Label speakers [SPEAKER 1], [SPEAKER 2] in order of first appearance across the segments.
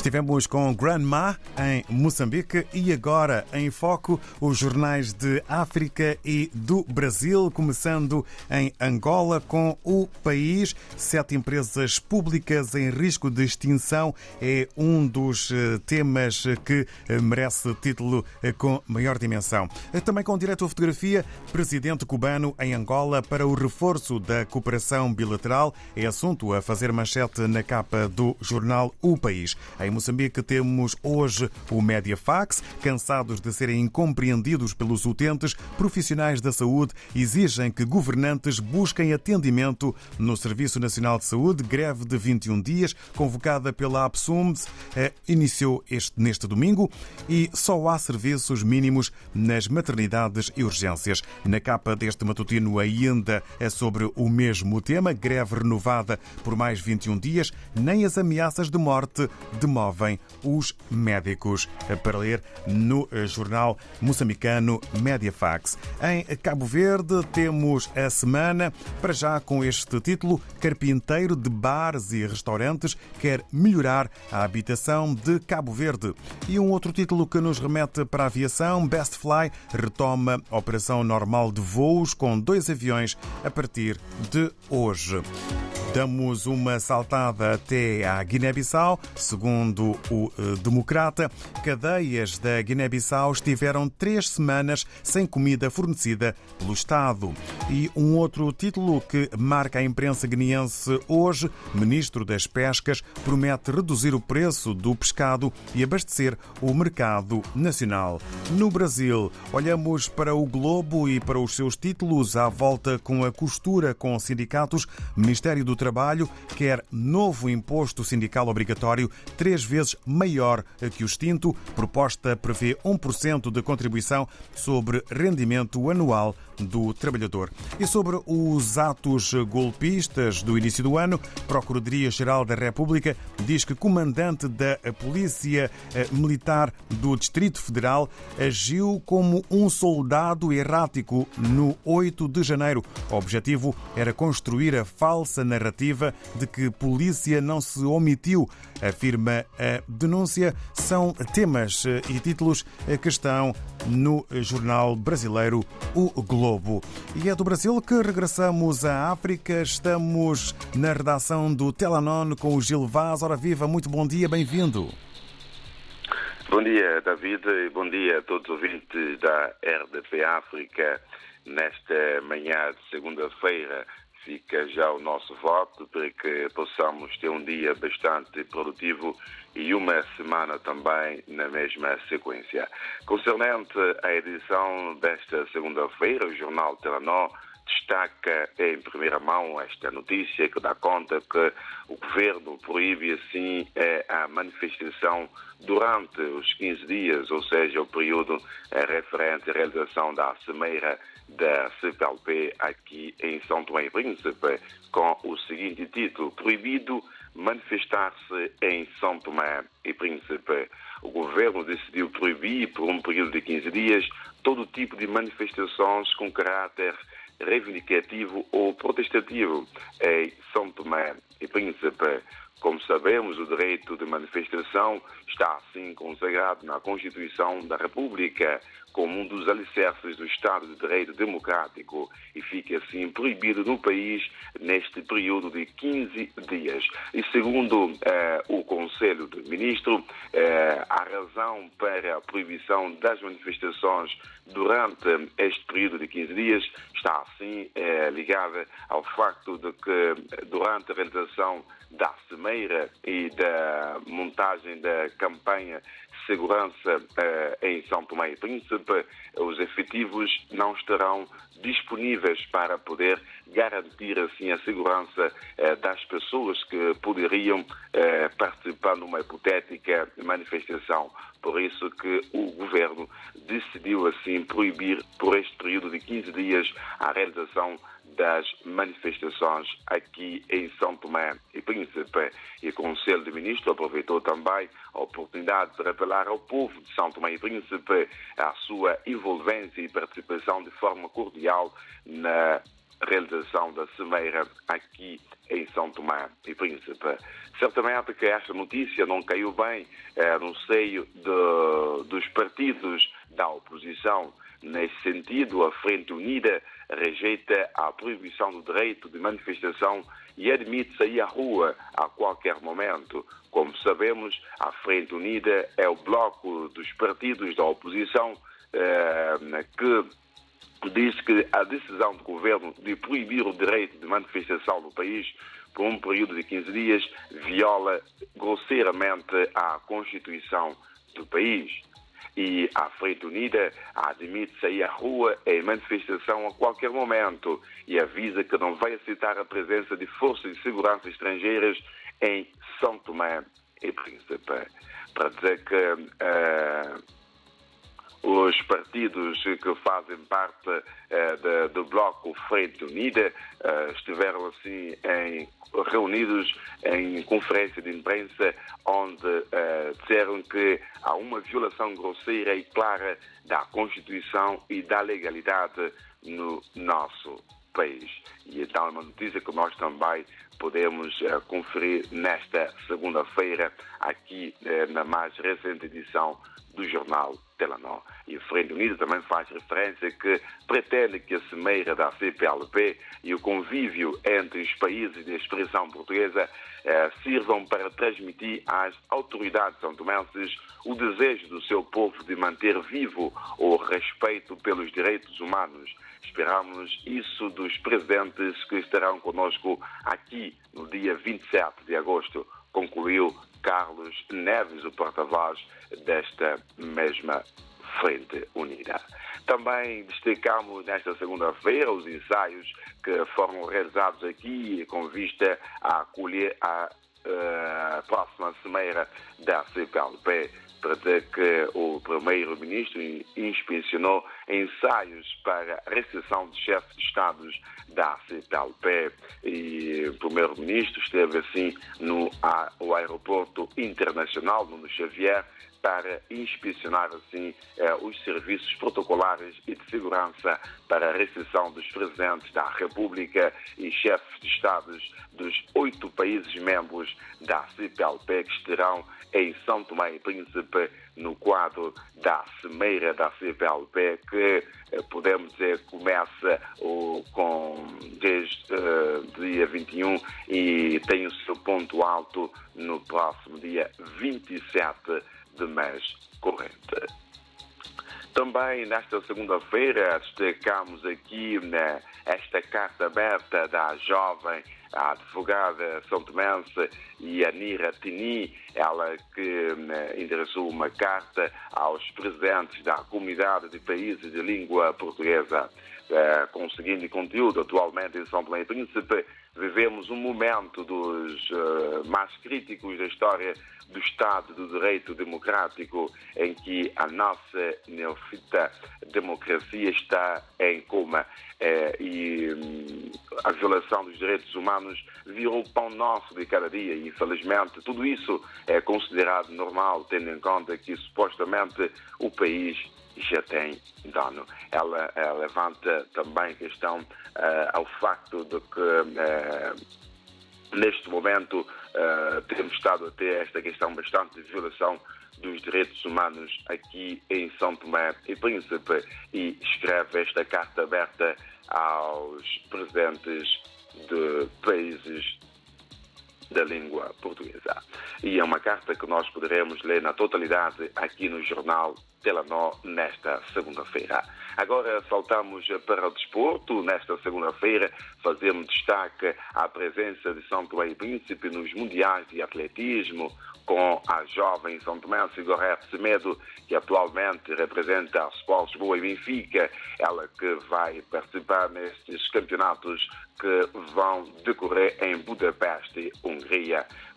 [SPEAKER 1] Estivemos com Grandma em Moçambique e agora em foco os jornais de África e do Brasil, começando em Angola com o país. Sete empresas públicas em risco de extinção é um dos eh, temas que eh, merece título eh, com maior dimensão. Também com direto a fotografia, presidente cubano em Angola para o reforço da cooperação bilateral. É assunto a fazer manchete na capa do jornal O País. Em Moçambique temos hoje o Mediafax. Cansados de serem incompreendidos pelos utentes, profissionais da saúde exigem que governantes busquem atendimento no Serviço Nacional de Saúde. Greve de 21 dias, convocada pela APSUMS, eh, iniciou este, neste domingo e só há serviços mínimos nas maternidades e urgências. Na capa deste matutino ainda é sobre o mesmo tema, greve renovada por mais 21 dias, nem as ameaças de morte demoram promovem os médicos. Para ler no jornal moçambicano Mediafax. Em Cabo Verde temos a semana, para já com este título: Carpinteiro de bares e restaurantes quer melhorar a habitação de Cabo Verde. E um outro título que nos remete para a aviação: Best Fly retoma operação normal de voos com dois aviões a partir de hoje. Damos uma saltada até à Guiné-Bissau. Segundo o eh, Democrata, cadeias da Guiné-Bissau estiveram três semanas sem comida fornecida pelo Estado. E um outro título que marca a imprensa guineense hoje: Ministro das Pescas promete reduzir o preço do pescado e abastecer o mercado nacional. No Brasil, olhamos para o Globo e para os seus títulos à volta com a costura com sindicatos. Ministério do Trabalho quer novo imposto sindical obrigatório, três vezes maior que o extinto. Proposta prevê 1% de contribuição sobre rendimento anual do trabalhador. E sobre os atos golpistas do início do ano, Procuradoria-Geral da República diz que comandante da Polícia eh, Militar do Distrito Federal agiu como um soldado errático no 8 de janeiro. O objetivo era construir a falsa narrativa de que polícia não se omitiu, afirma a denúncia. São temas eh, e títulos eh, que estão no jornal brasileiro O Globo. E é do Brasil que regressamos à África. Estamos na redação do Telanon com o Gil Vaz. Ora viva, muito bom dia, bem-vindo.
[SPEAKER 2] Bom dia, David, e bom dia a todos os ouvintes da RDP África. Nesta manhã de segunda-feira, fica já o nosso voto para que possamos ter um dia bastante produtivo e uma semana também na mesma sequência. Concernente à edição desta segunda-feira, o jornal Telenor destaca em primeira mão esta notícia que dá conta que o governo proíbe assim a manifestação durante os 15 dias, ou seja, o período referente à realização da Cimeira da CPLP aqui em São Tomé e Príncipe, com o seguinte título: Proibido manifestar-se em São Tomé e Príncipe. O governo decidiu proibir, por um período de 15 dias, todo tipo de manifestações com caráter reivindicativo ou protestativo em São Tomé e Príncipe. Como sabemos, o direito de manifestação está assim consagrado na Constituição da República como um dos alicerces do Estado de Direito Democrático e fica assim proibido no país neste período de 15 dias. E segundo eh, o Conselho de Ministros, eh, a razão para a proibição das manifestações durante este período de 15 dias está assim eh, ligada ao facto de que durante a realização da E da montagem da campanha de segurança eh, em São Tomé e Príncipe, os efetivos não estarão disponíveis para poder garantir assim a segurança eh, das pessoas que poderiam eh, participar numa hipotética manifestação. Por isso que o governo decidiu assim proibir por este período de 15 dias a realização das manifestações aqui em São Tomé e Príncipe. E o Conselho de Ministros aproveitou também a oportunidade de revelar ao povo de São Tomé e Príncipe a sua envolvência e participação de forma cordial na realização da Cimeira aqui em São Tomé e Príncipe. Certamente que esta notícia não caiu bem eh, no seio de, dos partidos da oposição. Nesse sentido, a Frente Unida rejeita a proibição do direito de manifestação e admite sair à rua a qualquer momento. Como sabemos, a Frente Unida é o bloco dos partidos da oposição eh, que diz que a decisão do governo de proibir o direito de manifestação no país por um período de 15 dias viola grosseiramente a Constituição do país e a Frente Unida admite sair à rua em manifestação a qualquer momento e avisa que não vai aceitar a presença de forças de segurança estrangeiras em São Tomé e Príncipe. Para dizer que uh, os partidos que fazem parte uh, de, do bloco Frente Unida uh, estiveram assim em, reunidos em conferência de imprensa onde uh, disseram que há uma violação grosseira e clara da Constituição e da legalidade no nosso país. E então é uma notícia que nós também podemos conferir nesta segunda-feira aqui na mais recente edição do jornal E o Frente Unido também faz referência que pretende que a cimeira da CPLP e o convívio entre os países de expressão portuguesa eh, sirvam para transmitir às autoridades santomenses o desejo do seu povo de manter vivo o respeito pelos direitos humanos. Esperamos isso dos presidentes que estarão conosco aqui no dia 27 de agosto, concluiu Carlos Neves, o porta-voz desta mesma Frente Unida. Também destacamos nesta segunda-feira os ensaios que foram realizados aqui com vista a acolher a uh, próxima cimeira da CPLP para que o primeiro-ministro inspecionou ensaios para a recepção de chefes de Estados da CPLP e o primeiro-ministro esteve assim no aeroporto internacional, no Xavier, para inspecionar assim eh, os serviços protocolares e de segurança para a recepção dos presidentes da República e chefes de Estados dos oito países membros da CPLP que estarão em São Tomé e Príncipe no quadro da Cimeira da CPLP que eh, podemos dizer começa com desde dia 21 e tem o seu ponto alto no próximo dia 27 de mês corrente. Também nesta segunda-feira destacamos aqui né, esta carta aberta da jovem advogada são tomense Yanira Tini, ela que né, endereçou uma carta aos presidentes da comunidade de países de língua portuguesa. Eh, com o seguinte conteúdo, atualmente em São Tomé e Príncipe, vivemos um momento dos uh, mais críticos da história do Estado do Direito Democrático, em que a nossa neofita democracia está em coma. Eh, e hum, a violação dos direitos humanos virou pão nosso de cada dia e, infelizmente, tudo isso é considerado normal, tendo em conta que supostamente o país já tem dano. Ela, ela levanta também questão uh, ao facto de que uh, neste momento uh, temos estado a ter esta questão bastante de violação dos direitos humanos aqui em São Tomé e Príncipe e escreve esta carta aberta aos presidentes de países da língua portuguesa. E é uma carta que nós poderemos ler na totalidade aqui no jornal Telenor nesta segunda-feira. Agora saltamos para o desporto. Nesta segunda-feira fazemos destaque à presença de São Tomé e Príncipe nos Mundiais de Atletismo, com a jovem São Tomé Sigorete Semedo, que atualmente representa a Sports Boa e Benfica, ela que vai participar nestes campeonatos que vão decorrer em Budapeste, Hungria.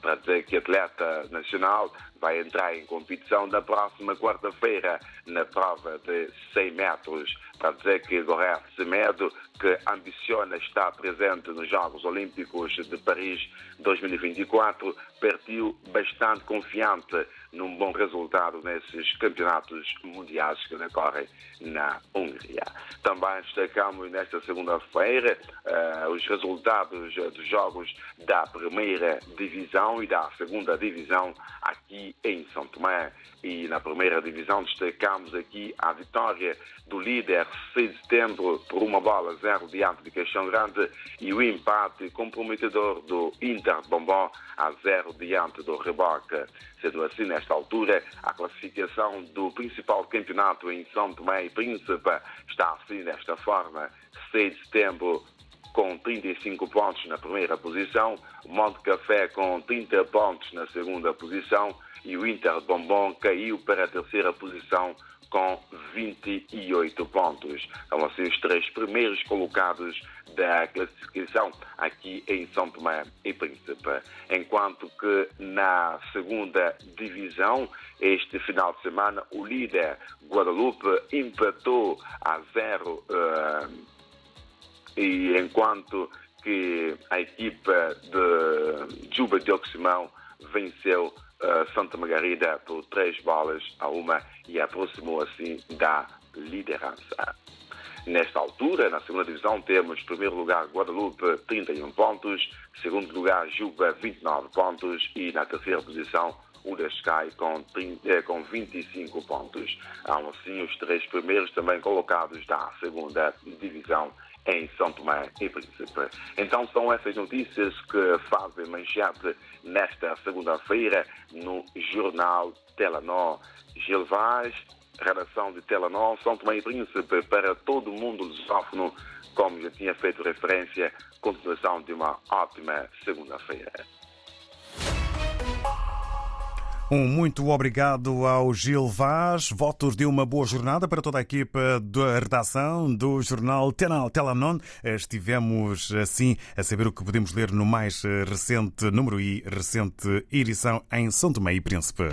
[SPEAKER 2] Para dizer que atleta nacional vai entrar em competição na próxima quarta-feira na prova de 100 metros. Para dizer que Goré Semedo, que ambiciona estar presente nos Jogos Olímpicos de Paris 2024, partiu bastante confiante num bom resultado nesses campeonatos mundiais que decorrem na Hungria. Também destacamos nesta segunda-feira uh, os resultados dos jogos da primeira divisão e da segunda divisão aqui em São Tomé. E na primeira divisão destacamos aqui a vitória do líder 6 de setembro por uma bola zero diante de Caixão Grande e o empate comprometedor do Inter Bombom a zero diante do Reboque. Sendo assim, nesta altura, a classificação do principal campeonato em São Tomé e Príncipe está assim desta forma. 6 de setembro com 35 pontos na primeira posição, Monte Café com 30 pontos na segunda posição e o Inter de Bombom caiu para a terceira posição com 28 pontos. São assim os três primeiros colocados da classificação aqui em São Tomé e Príncipe. Enquanto que na segunda divisão, este final de semana, o líder Guadalupe empatou a zero uh, e enquanto que a equipa de Juba de Oximão venceu Santa Margarida por três bolas a uma e aproximou assim da liderança. Nesta altura, na segunda divisão, temos em primeiro lugar Guadalupe, 31 pontos, segundo lugar Juba, 29 pontos e na terceira posição o Sky com, 30, com 25 pontos. Há assim os três primeiros também colocados da segunda divisão em São Tomé e Príncipe. Então são essas notícias que fazem manchete nesta segunda-feira no jornal Telenor. Gil Vaz, redação de Telenor, São Tomé e Príncipe para todo o mundo lusófono, como já tinha feito referência, continuação de uma ótima segunda-feira.
[SPEAKER 1] Um muito obrigado ao Gil Vaz. Votos de uma boa jornada para toda a equipa da redação do jornal Telanon. Estivemos assim a saber o que podemos ler no mais recente número e recente edição em São Tomé e Príncipe.